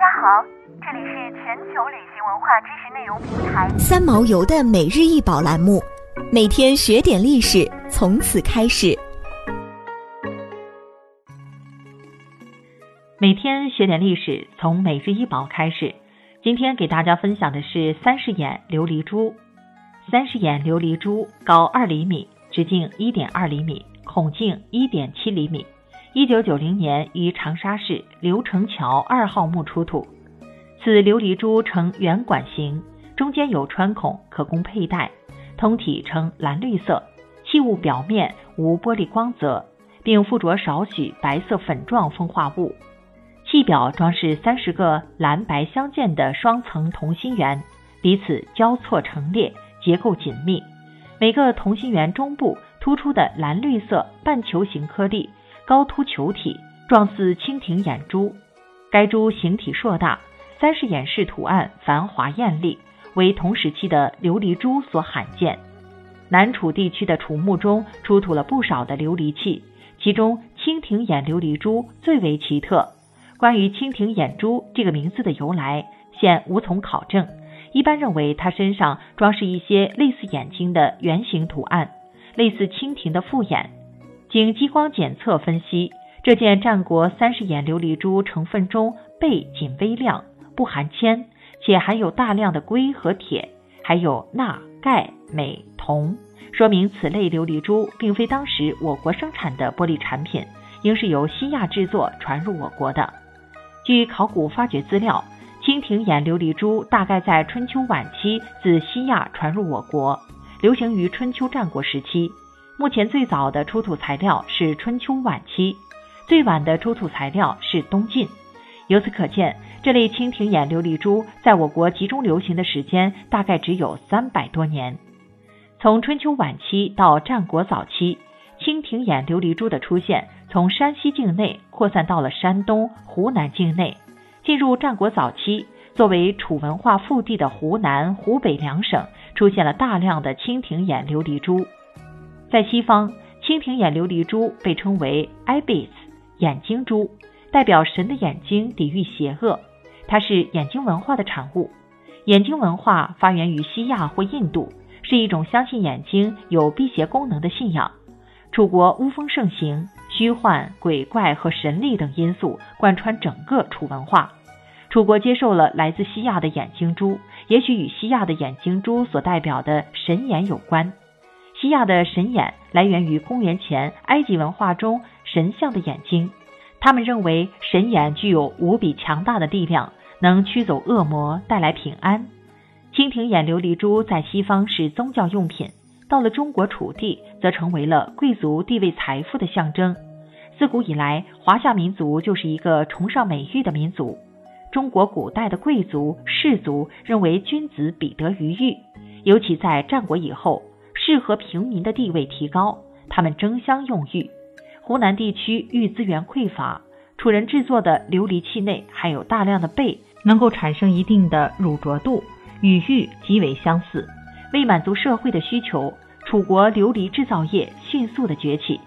家好，这里是全球旅行文化知识内容平台三毛游的每日一宝栏目，每天学点历史，从此开始。每天学点历史，从每日一宝开始。今天给大家分享的是三十眼琉璃珠。三十眼琉璃珠高二厘米，直径一点二厘米，孔径一点七厘米。一九九零年于长沙市刘成桥二号墓出土。此琉璃珠呈圆管形，中间有穿孔，可供佩戴。通体呈蓝绿色，器物表面无玻璃光泽，并附着少许白色粉状风化物。器表装饰三十个蓝白相间的双层同心圆，彼此交错成列，结构紧密。每个同心圆中部突出的蓝绿色半球形颗粒。高凸球体，状似蜻蜓眼珠。该珠形体硕大，三是眼式图案繁华艳丽，为同时期的琉璃珠所罕见。南楚地区的楚墓中出土了不少的琉璃器，其中蜻蜓眼琉璃珠最为奇特。关于蜻蜓眼珠这个名字的由来，现无从考证。一般认为它身上装饰一些类似眼睛的圆形图案，类似蜻蜓的复眼。经激光检测分析，这件战国三十眼琉璃珠成分中钡仅微量，不含铅，且含有大量的硅和铁，还有钠、钙、镁、铜，说明此类琉璃珠并非当时我国生产的玻璃产品，应是由西亚制作传入我国的。据考古发掘资料，蜻蜓眼琉璃珠大概在春秋晚期自西亚传入我国，流行于春秋战国时期。目前最早的出土材料是春秋晚期，最晚的出土材料是东晋。由此可见，这类蜻蜓眼琉璃珠在我国集中流行的时间大概只有三百多年。从春秋晚期到战国早期，蜻蜓眼琉璃珠的出现从山西境内扩散到了山东、湖南境内。进入战国早期，作为楚文化腹地的湖南、湖北两省出现了大量的蜻蜓眼琉璃珠。在西方，蜻蜓眼琉璃珠被称为 ibis 眼睛珠，代表神的眼睛抵御邪恶。它是眼睛文化的产物。眼睛文化发源于西亚或印度，是一种相信眼睛有辟邪功能的信仰。楚国巫风盛行，虚幻、鬼怪和神力等因素贯穿整个楚文化。楚国接受了来自西亚的眼睛珠，也许与西亚的眼睛珠所代表的神眼有关。西亚的神眼来源于公元前埃及文化中神像的眼睛，他们认为神眼具有无比强大的力量，能驱走恶魔，带来平安。蜻蜓眼琉璃珠在西方是宗教用品，到了中国楚地则成为了贵族地位财富的象征。自古以来，华夏民族就是一个崇尚美玉的民族。中国古代的贵族士族认为君子比得于玉，尤其在战国以后。适合平民的地位提高，他们争相用玉。湖南地区玉资源匮乏，楚人制作的琉璃器内含有大量的钡，能够产生一定的乳浊度，与玉极为相似。为满足社会的需求，楚国琉璃制造业迅速的崛起。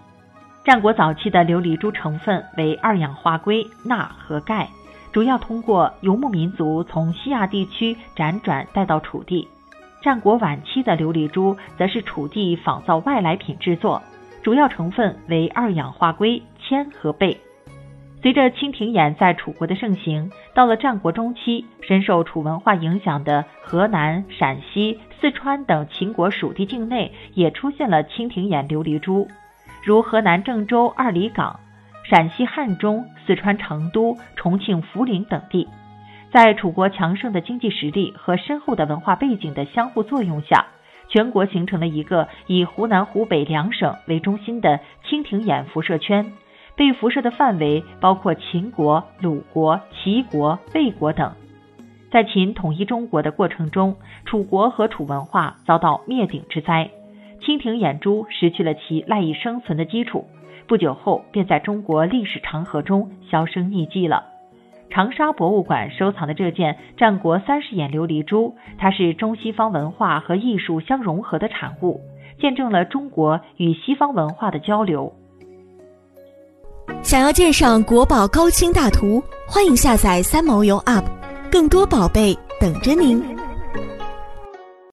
战国早期的琉璃珠成分为二氧化硅、钠和钙，主要通过游牧民族从西亚地区辗转带到楚地。战国晚期的琉璃珠则是楚地仿造外来品制作，主要成分为二氧化硅、铅和钡。随着蜻蜓眼在楚国的盛行，到了战国中期，深受楚文化影响的河南、陕西、四川等秦国属地境内也出现了蜻蜓眼琉璃珠，如河南郑州二里岗、陕西汉中、四川成都、重庆涪陵等地。在楚国强盛的经济实力和深厚的文化背景的相互作用下，全国形成了一个以湖南、湖北两省为中心的蜻蜓眼辐射圈，被辐射的范围包括秦国、鲁国、齐国、魏国等。在秦统一中国的过程中，楚国和楚文化遭到灭顶之灾，蜻蜓眼珠失去了其赖以生存的基础，不久后便在中国历史长河中销声匿迹了。长沙博物馆收藏的这件战国三十眼琉璃珠，它是中西方文化和艺术相融合的产物，见证了中国与西方文化的交流。想要鉴赏国宝高清大图，欢迎下载三毛游 App，更多宝贝等着您。